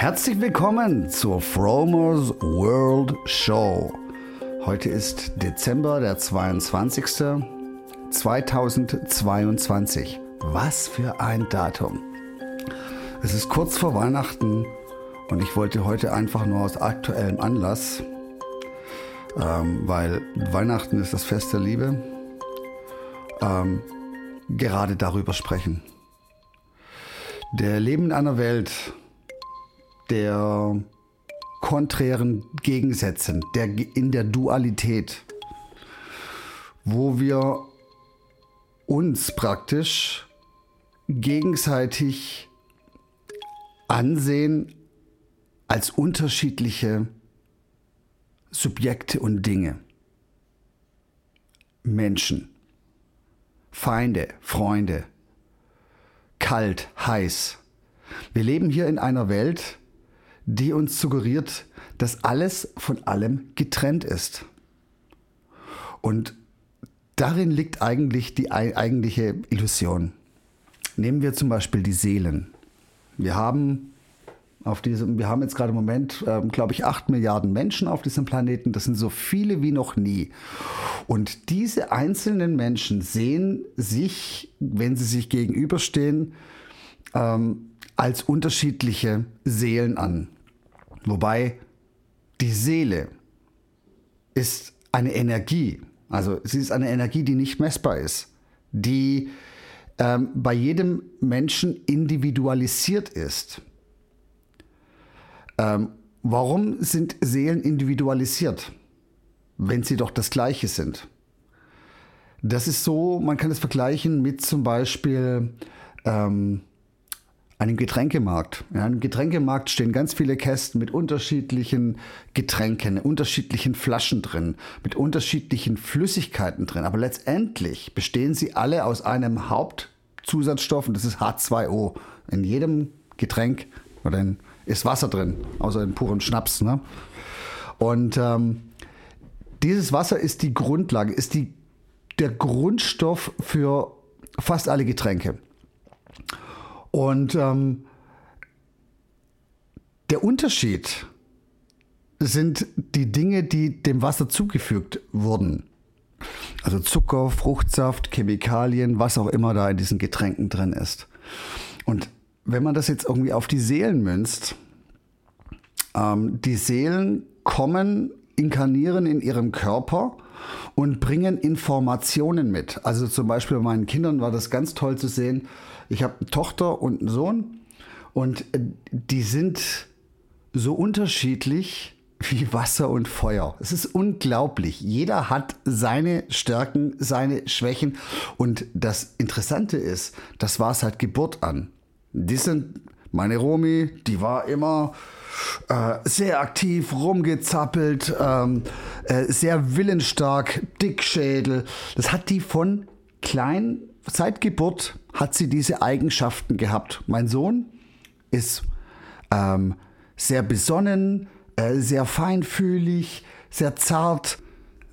Herzlich willkommen zur Fromers World Show. Heute ist Dezember der 22. 2022. Was für ein Datum. Es ist kurz vor Weihnachten und ich wollte heute einfach nur aus aktuellem Anlass, ähm, weil Weihnachten ist das Fest der Liebe, ähm, gerade darüber sprechen. Der Leben in einer Welt, der konträren Gegensätzen, der, in der Dualität, wo wir uns praktisch gegenseitig ansehen als unterschiedliche Subjekte und Dinge. Menschen, Feinde, Freunde, kalt, heiß. Wir leben hier in einer Welt, die uns suggeriert, dass alles von allem getrennt ist. Und darin liegt eigentlich die eigentliche Illusion. Nehmen wir zum Beispiel die Seelen. Wir haben auf diesem, wir haben jetzt gerade im Moment, äh, glaube ich, acht Milliarden Menschen auf diesem Planeten. Das sind so viele wie noch nie. Und diese einzelnen Menschen sehen sich, wenn sie sich gegenüberstehen, ähm, als unterschiedliche Seelen an. Wobei die Seele ist eine Energie. Also sie ist eine Energie, die nicht messbar ist, die ähm, bei jedem Menschen individualisiert ist. Ähm, warum sind Seelen individualisiert, wenn sie doch das Gleiche sind? Das ist so, man kann es vergleichen mit zum Beispiel ähm, einem Getränkemarkt. Ja, Im Getränkemarkt stehen ganz viele Kästen mit unterschiedlichen Getränken, unterschiedlichen Flaschen drin, mit unterschiedlichen Flüssigkeiten drin. Aber letztendlich bestehen sie alle aus einem Hauptzusatzstoff und das ist H2O. In jedem Getränk oder in, ist Wasser drin, außer in purem Schnaps. Ne? Und ähm, dieses Wasser ist die Grundlage, ist die, der Grundstoff für fast alle Getränke. Und ähm, der Unterschied sind die Dinge, die dem Wasser zugefügt wurden. Also Zucker, Fruchtsaft, Chemikalien, was auch immer da in diesen Getränken drin ist. Und wenn man das jetzt irgendwie auf die Seelen münzt, ähm, die Seelen kommen, inkarnieren in ihrem Körper und bringen Informationen mit. Also zum Beispiel bei meinen Kindern war das ganz toll zu sehen. Ich habe eine Tochter und einen Sohn und äh, die sind so unterschiedlich wie Wasser und Feuer. Es ist unglaublich. Jeder hat seine Stärken, seine Schwächen. Und das Interessante ist, das war es halt Geburt an. Die sind, meine Romi, die war immer äh, sehr aktiv, rumgezappelt, ähm, äh, sehr willensstark, Dickschädel. Das hat die von klein, seit Geburt hat sie diese Eigenschaften gehabt. Mein Sohn ist ähm, sehr besonnen, äh, sehr feinfühlig, sehr zart,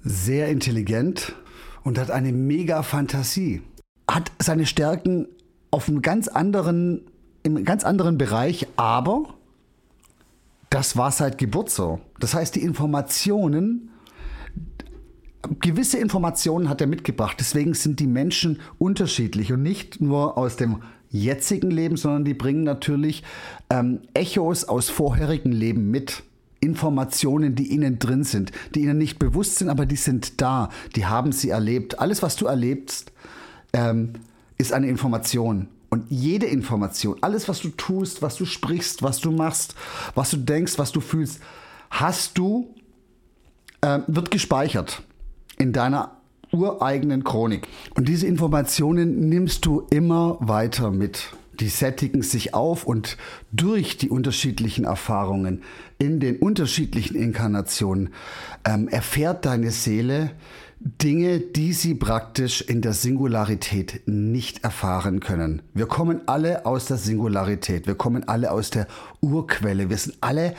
sehr intelligent und hat eine mega Fantasie. Hat seine Stärken auf einem ganz anderen, im ganz anderen Bereich, aber das war seit Geburt so. Das heißt, die Informationen, gewisse Informationen hat er mitgebracht. Deswegen sind die Menschen unterschiedlich und nicht nur aus dem jetzigen Leben, sondern die bringen natürlich ähm, Echos aus vorherigen Leben mit. Informationen, die ihnen drin sind, die ihnen nicht bewusst sind, aber die sind da, die haben sie erlebt. Alles, was du erlebst, ähm, ist eine Information. Und jede Information, alles, was du tust, was du sprichst, was du machst, was du denkst, was du fühlst, hast du, äh, wird gespeichert in deiner ureigenen Chronik. Und diese Informationen nimmst du immer weiter mit. Die sättigen sich auf und durch die unterschiedlichen Erfahrungen in den unterschiedlichen Inkarnationen ähm, erfährt deine Seele, Dinge, die sie praktisch in der Singularität nicht erfahren können. Wir kommen alle aus der Singularität, wir kommen alle aus der Urquelle, wir sind alle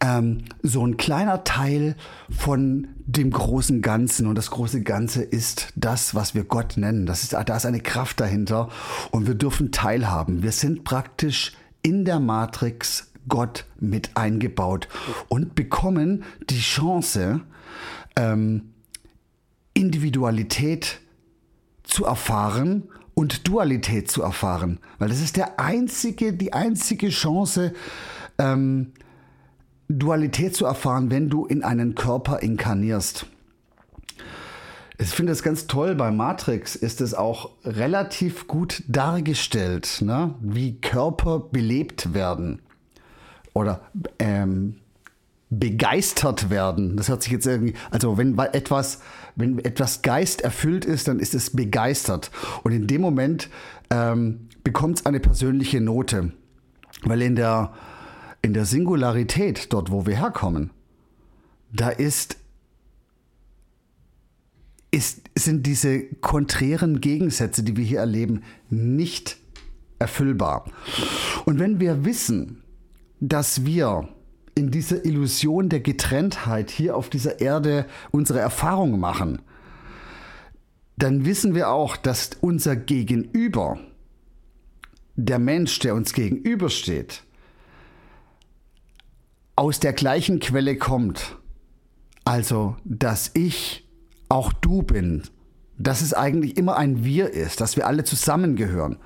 ähm, so ein kleiner Teil von dem großen Ganzen und das große Ganze ist das, was wir Gott nennen. Das ist, da ist eine Kraft dahinter und wir dürfen teilhaben. Wir sind praktisch in der Matrix Gott mit eingebaut und bekommen die Chance, ähm, Individualität zu erfahren und Dualität zu erfahren. Weil das ist der einzige, die einzige Chance, ähm, Dualität zu erfahren, wenn du in einen Körper inkarnierst. Ich finde es ganz toll, bei Matrix ist es auch relativ gut dargestellt, ne? wie Körper belebt werden oder ähm, begeistert werden. Das hört sich jetzt irgendwie, also wenn etwas, wenn etwas Geist erfüllt ist, dann ist es begeistert. Und in dem Moment ähm, bekommt es eine persönliche Note. Weil in der, in der Singularität, dort wo wir herkommen, da ist ist, sind diese konträren Gegensätze, die wir hier erleben, nicht erfüllbar. Und wenn wir wissen, dass wir in dieser Illusion der Getrenntheit hier auf dieser Erde unsere Erfahrungen machen, dann wissen wir auch, dass unser Gegenüber, der Mensch, der uns gegenübersteht, aus der gleichen Quelle kommt. Also, dass ich auch du bin. Dass es eigentlich immer ein Wir ist, dass wir alle zusammengehören.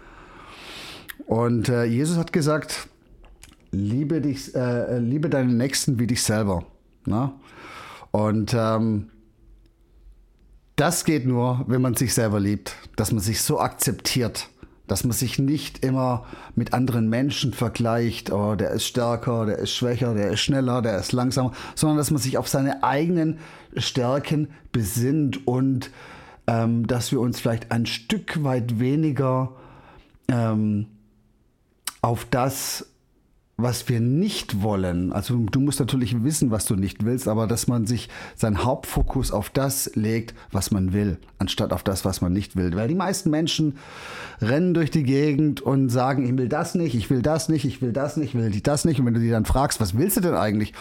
Und äh, Jesus hat gesagt, liebe, dich, äh, liebe deinen Nächsten wie dich selber. Na? Und ähm, das geht nur, wenn man sich selber liebt, dass man sich so akzeptiert, dass man sich nicht immer mit anderen Menschen vergleicht, oh, der ist stärker, der ist schwächer, der ist schneller, der ist langsamer, sondern dass man sich auf seine eigenen Stärken besinnt und ähm, dass wir uns vielleicht ein Stück weit weniger ähm, auf das was wir nicht wollen, also du musst natürlich wissen, was du nicht willst, aber dass man sich seinen Hauptfokus auf das legt, was man will, anstatt auf das, was man nicht will. Weil die meisten Menschen rennen durch die Gegend und sagen, ich will das nicht, ich will das nicht, ich will das nicht, ich will das nicht. Und wenn du die dann fragst, was willst du denn eigentlich?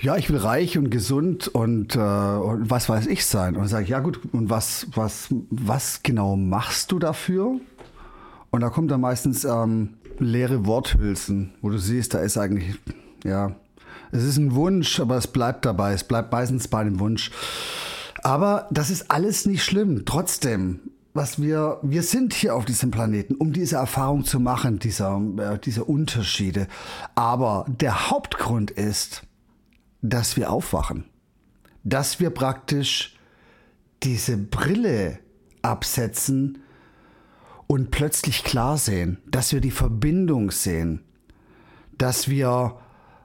Ja, ich will reich und gesund und, äh, und was weiß ich sein. Und dann sage ich, ja gut, und was, was, was genau machst du dafür? Und da kommt dann meistens... Ähm, leere Worthülsen, wo du siehst, da ist eigentlich, ja, es ist ein Wunsch, aber es bleibt dabei. Es bleibt meistens bei dem Wunsch. Aber das ist alles nicht schlimm. Trotzdem, was wir, wir sind hier auf diesem Planeten, um diese Erfahrung zu machen, dieser, äh, diese Unterschiede. Aber der Hauptgrund ist, dass wir aufwachen. Dass wir praktisch diese Brille absetzen, und plötzlich klar sehen, dass wir die Verbindung sehen, dass wir,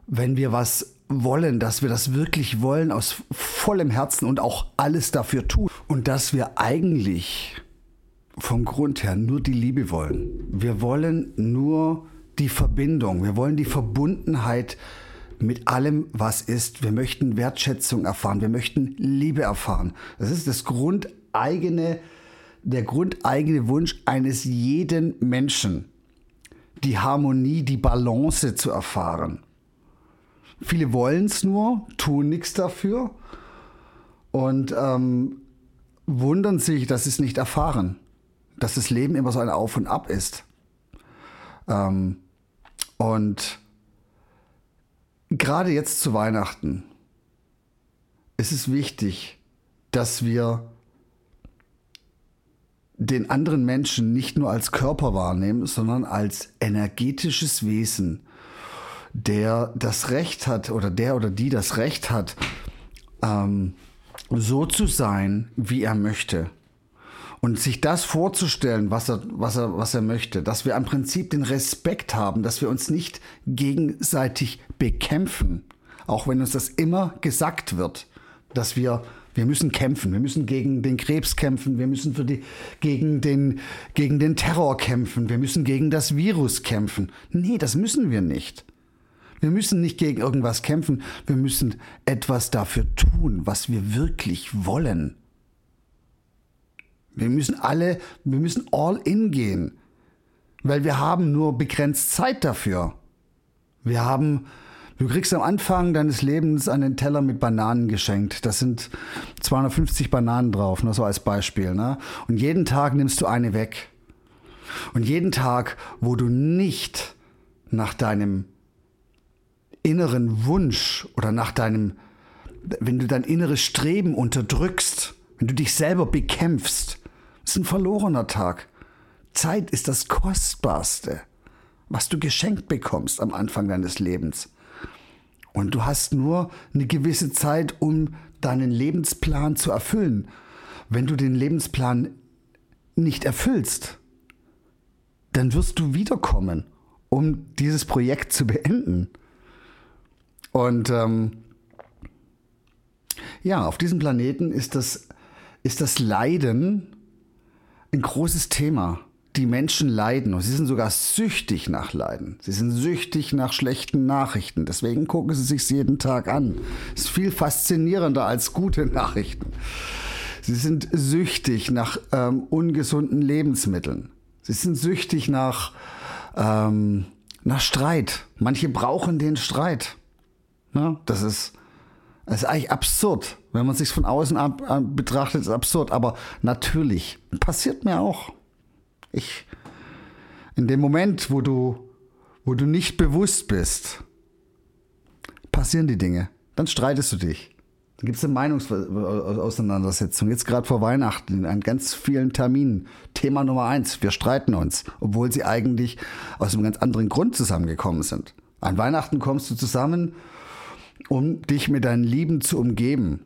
wenn wir was wollen, dass wir das wirklich wollen aus vollem Herzen und auch alles dafür tun und dass wir eigentlich vom Grund her nur die Liebe wollen. Wir wollen nur die Verbindung, wir wollen die Verbundenheit mit allem, was ist. Wir möchten Wertschätzung erfahren, wir möchten Liebe erfahren. Das ist das grundeigene der grundeigene Wunsch eines jeden Menschen, die Harmonie, die Balance zu erfahren. Viele wollen es nur, tun nichts dafür und ähm, wundern sich, dass sie es nicht erfahren, dass das Leben immer so ein Auf und Ab ist. Ähm, und gerade jetzt zu Weihnachten ist es wichtig, dass wir den anderen Menschen nicht nur als Körper wahrnehmen, sondern als energetisches Wesen, der das Recht hat oder der oder die das Recht hat, ähm, so zu sein, wie er möchte. Und sich das vorzustellen, was er, was, er, was er möchte, dass wir im Prinzip den Respekt haben, dass wir uns nicht gegenseitig bekämpfen, auch wenn uns das immer gesagt wird, dass wir wir müssen kämpfen. Wir müssen gegen den Krebs kämpfen. Wir müssen für die, gegen, den, gegen den Terror kämpfen. Wir müssen gegen das Virus kämpfen. Nee, das müssen wir nicht. Wir müssen nicht gegen irgendwas kämpfen. Wir müssen etwas dafür tun, was wir wirklich wollen. Wir müssen alle, wir müssen all in gehen. Weil wir haben nur begrenzt Zeit dafür. Wir haben Du kriegst am Anfang deines Lebens einen Teller mit Bananen geschenkt. Das sind 250 Bananen drauf, nur so als Beispiel. Ne? Und jeden Tag nimmst du eine weg. Und jeden Tag, wo du nicht nach deinem inneren Wunsch oder nach deinem, wenn du dein inneres Streben unterdrückst, wenn du dich selber bekämpfst, ist ein verlorener Tag. Zeit ist das Kostbarste, was du geschenkt bekommst am Anfang deines Lebens. Und du hast nur eine gewisse Zeit, um deinen Lebensplan zu erfüllen. Wenn du den Lebensplan nicht erfüllst, dann wirst du wiederkommen, um dieses Projekt zu beenden. Und ähm, ja, auf diesem Planeten ist das, ist das Leiden ein großes Thema. Die Menschen leiden und sie sind sogar süchtig nach Leiden. Sie sind süchtig nach schlechten Nachrichten. Deswegen gucken sie sich jeden Tag an. Ist viel faszinierender als gute Nachrichten. Sie sind süchtig nach ähm, ungesunden Lebensmitteln. Sie sind süchtig nach, ähm, nach Streit. Manche brauchen den Streit. Ja, das, ist, das ist eigentlich absurd. Wenn man sich von außen ab, ab, betrachtet, ist absurd. Aber natürlich, passiert mir auch. Ich, in dem Moment, wo du, wo du nicht bewusst bist, passieren die Dinge. Dann streitest du dich. Dann gibt es eine Meinungsauseinandersetzung. Jetzt gerade vor Weihnachten an ganz vielen Terminen. Thema Nummer eins, wir streiten uns, obwohl sie eigentlich aus einem ganz anderen Grund zusammengekommen sind. An Weihnachten kommst du zusammen, um dich mit deinen Lieben zu umgeben.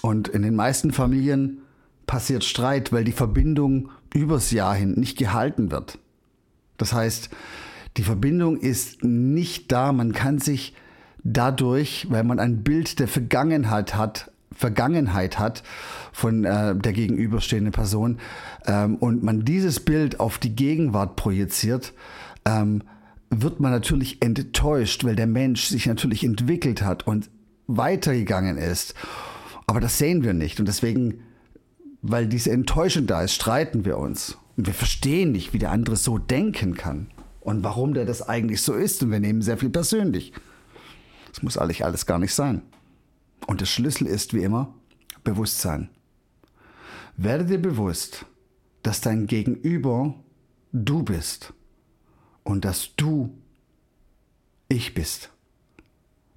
Und in den meisten Familien passiert Streit, weil die Verbindung übers Jahr hin nicht gehalten wird. Das heißt, die Verbindung ist nicht da, man kann sich dadurch, weil man ein Bild der Vergangenheit hat, Vergangenheit hat von äh, der gegenüberstehenden Person ähm, und man dieses Bild auf die Gegenwart projiziert, ähm, wird man natürlich enttäuscht, weil der Mensch sich natürlich entwickelt hat und weitergegangen ist. Aber das sehen wir nicht. Und deswegen, weil diese Enttäuschung da ist, streiten wir uns. Und wir verstehen nicht, wie der andere so denken kann. Und warum der das eigentlich so ist. Und wir nehmen sehr viel persönlich. Das muss eigentlich alles gar nicht sein. Und der Schlüssel ist wie immer Bewusstsein. Werde dir bewusst, dass dein Gegenüber du bist und dass du ich bist.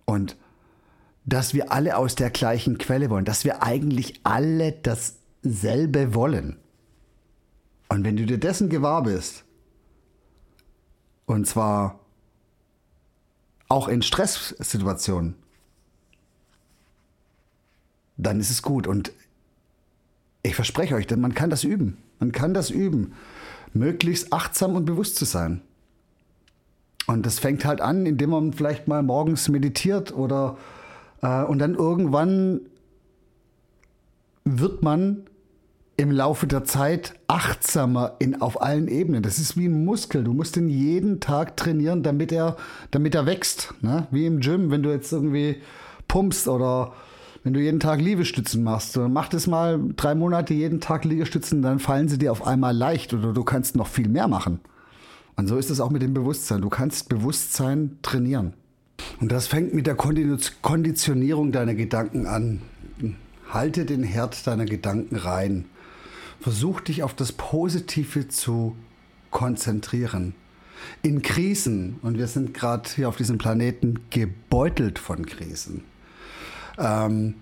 Und dass wir alle aus der gleichen Quelle wollen, dass wir eigentlich alle dasselbe wollen. Und wenn du dir dessen gewahr bist, und zwar auch in Stresssituationen, dann ist es gut. Und ich verspreche euch, man kann das üben. Man kann das üben, möglichst achtsam und bewusst zu sein. Und das fängt halt an, indem man vielleicht mal morgens meditiert oder äh, und dann irgendwann wird man im Laufe der Zeit achtsamer in, auf allen Ebenen. Das ist wie ein Muskel. Du musst ihn jeden Tag trainieren, damit er, damit er wächst. Ne? Wie im Gym, wenn du jetzt irgendwie pumpst oder wenn du jeden Tag Liegestützen machst. Mach das mal drei Monate jeden Tag Liegestützen, dann fallen sie dir auf einmal leicht oder du kannst noch viel mehr machen. Und so ist es auch mit dem Bewusstsein. Du kannst Bewusstsein trainieren. Und das fängt mit der Konditionierung deiner Gedanken an. Halte den Herd deiner Gedanken rein. Versuch dich auf das Positive zu konzentrieren. In Krisen, und wir sind gerade hier auf diesem Planeten gebeutelt von Krisen, ähm,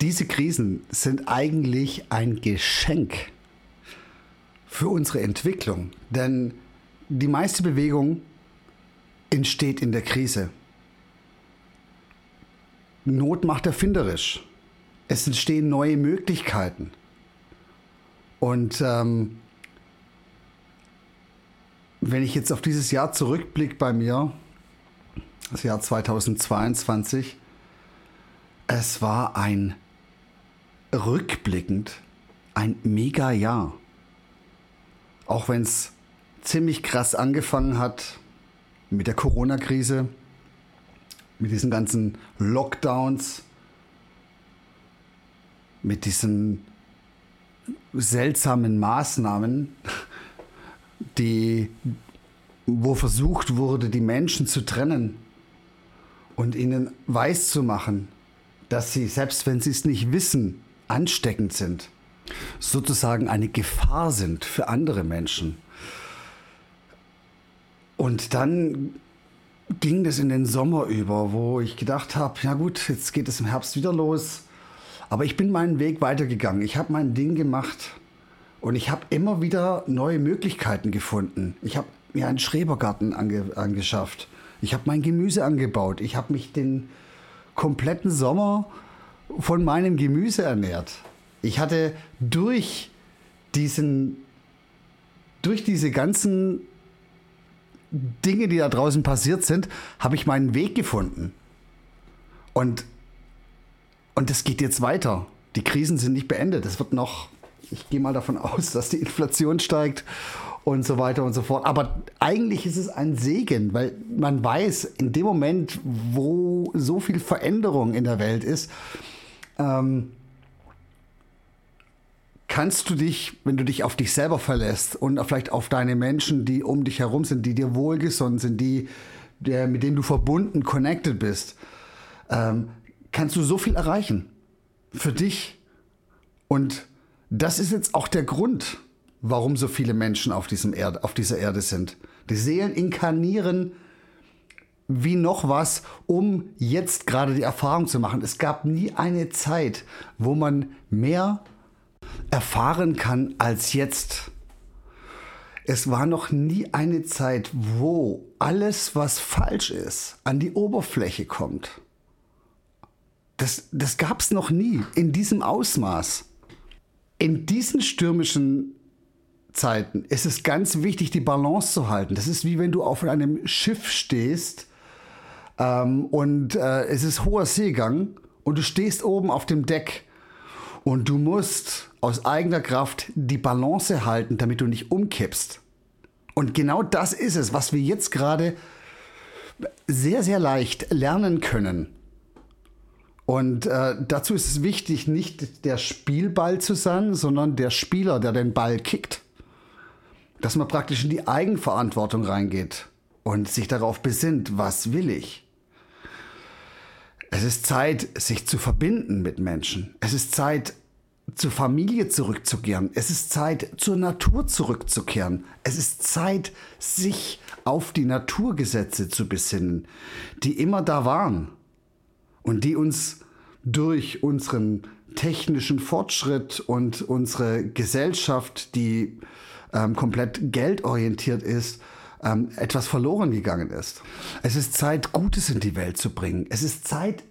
diese Krisen sind eigentlich ein Geschenk für unsere Entwicklung. Denn die meiste Bewegung entsteht in der Krise. Not macht erfinderisch. Es entstehen neue Möglichkeiten. Und ähm, wenn ich jetzt auf dieses Jahr zurückblicke bei mir, das Jahr 2022, es war ein rückblickend ein mega Jahr. Auch wenn es ziemlich krass angefangen hat mit der Corona-Krise, mit diesen ganzen Lockdowns, mit diesen seltsamen Maßnahmen, die, wo versucht wurde, die Menschen zu trennen und ihnen weiszumachen, dass sie, selbst wenn sie es nicht wissen, ansteckend sind, sozusagen eine Gefahr sind für andere Menschen. Und dann ging das in den Sommer über, wo ich gedacht habe, ja gut, jetzt geht es im Herbst wieder los. Aber ich bin meinen Weg weitergegangen. Ich habe mein Ding gemacht und ich habe immer wieder neue Möglichkeiten gefunden. Ich habe mir einen Schrebergarten ange angeschafft. Ich habe mein Gemüse angebaut. Ich habe mich den kompletten Sommer von meinem Gemüse ernährt. Ich hatte durch diesen, durch diese ganzen Dinge, die da draußen passiert sind, habe ich meinen Weg gefunden. Und, und das geht jetzt weiter. Die Krisen sind nicht beendet. Es wird noch, ich gehe mal davon aus, dass die Inflation steigt und so weiter und so fort. Aber eigentlich ist es ein Segen, weil man weiß, in dem Moment, wo so viel Veränderung in der Welt ist, ähm, kannst du dich, wenn du dich auf dich selber verlässt und vielleicht auf deine Menschen, die um dich herum sind, die dir wohlgesonnen sind, die, der, mit denen du verbunden, connected bist, ähm, kannst du so viel erreichen. Für dich. Und das ist jetzt auch der Grund, warum so viele Menschen auf, diesem Erd, auf dieser Erde sind. Die Seelen inkarnieren wie noch was, um jetzt gerade die Erfahrung zu machen. Es gab nie eine Zeit, wo man mehr erfahren kann als jetzt. Es war noch nie eine Zeit, wo alles, was falsch ist, an die Oberfläche kommt. Das, das gab es noch nie in diesem Ausmaß. In diesen stürmischen Zeiten ist es ganz wichtig, die Balance zu halten. Das ist wie wenn du auf einem Schiff stehst ähm, und äh, es ist hoher Seegang und du stehst oben auf dem Deck und du musst aus eigener Kraft die Balance halten, damit du nicht umkippst. Und genau das ist es, was wir jetzt gerade sehr, sehr leicht lernen können. Und äh, dazu ist es wichtig, nicht der Spielball zu sein, sondern der Spieler, der den Ball kickt. Dass man praktisch in die Eigenverantwortung reingeht und sich darauf besinnt, was will ich. Es ist Zeit, sich zu verbinden mit Menschen. Es ist Zeit, zur Familie zurückzukehren. Es ist Zeit, zur Natur zurückzukehren. Es ist Zeit, sich auf die Naturgesetze zu besinnen, die immer da waren und die uns durch unseren technischen Fortschritt und unsere Gesellschaft, die ähm, komplett geldorientiert ist, ähm, etwas verloren gegangen ist. Es ist Zeit, Gutes in die Welt zu bringen. Es ist Zeit,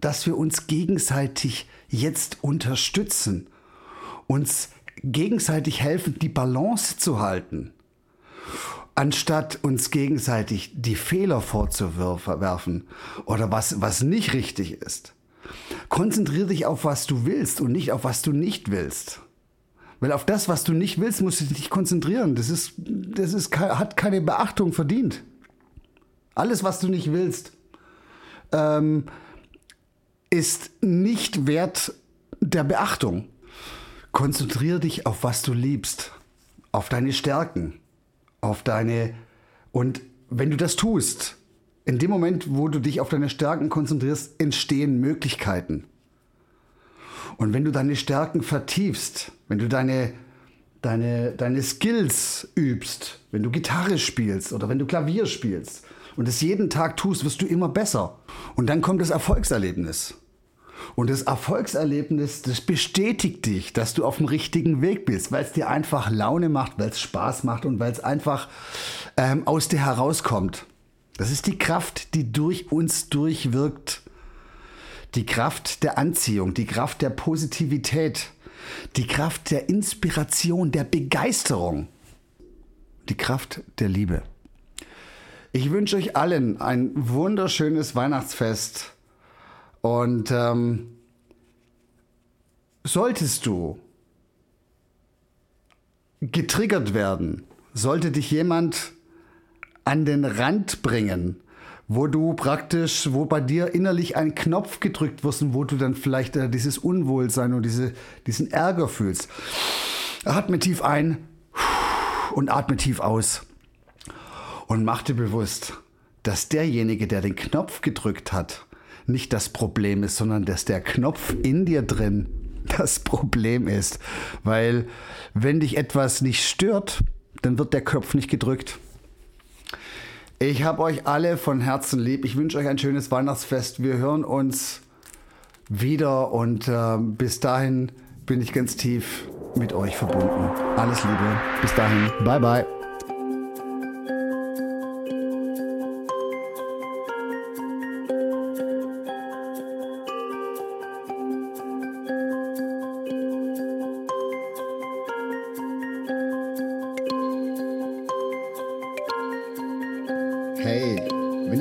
dass wir uns gegenseitig jetzt unterstützen, uns gegenseitig helfen, die Balance zu halten, anstatt uns gegenseitig die Fehler vorzuwerfen oder was, was nicht richtig ist. Konzentriere dich auf, was du willst und nicht auf, was du nicht willst. Weil auf das, was du nicht willst, musst du dich konzentrieren. Das, ist, das ist, hat keine Beachtung verdient. Alles, was du nicht willst, ähm, ist nicht wert der Beachtung. Konzentriere dich auf was du liebst, auf deine Stärken, auf deine und wenn du das tust, in dem Moment, wo du dich auf deine Stärken konzentrierst, entstehen Möglichkeiten. Und wenn du deine Stärken vertiefst, wenn du deine, deine, deine Skills übst, wenn du Gitarre spielst oder wenn du Klavier spielst und es jeden Tag tust, wirst du immer besser. Und dann kommt das Erfolgserlebnis. Und das Erfolgserlebnis, das bestätigt dich, dass du auf dem richtigen Weg bist, weil es dir einfach Laune macht, weil es Spaß macht und weil es einfach ähm, aus dir herauskommt. Das ist die Kraft, die durch uns durchwirkt. Die Kraft der Anziehung, die Kraft der Positivität, die Kraft der Inspiration, der Begeisterung, die Kraft der Liebe. Ich wünsche euch allen ein wunderschönes Weihnachtsfest und ähm, solltest du getriggert werden, sollte dich jemand an den Rand bringen, wo du praktisch, wo bei dir innerlich ein Knopf gedrückt wirst und wo du dann vielleicht äh, dieses Unwohlsein und diese, diesen Ärger fühlst. Atme tief ein und atme tief aus und mach dir bewusst, dass derjenige, der den Knopf gedrückt hat, nicht das Problem ist, sondern dass der Knopf in dir drin das Problem ist. Weil wenn dich etwas nicht stört, dann wird der Knopf nicht gedrückt. Ich habe euch alle von Herzen lieb. Ich wünsche euch ein schönes Weihnachtsfest. Wir hören uns wieder und äh, bis dahin bin ich ganz tief mit euch verbunden. Alles Liebe. Bis dahin. Bye bye.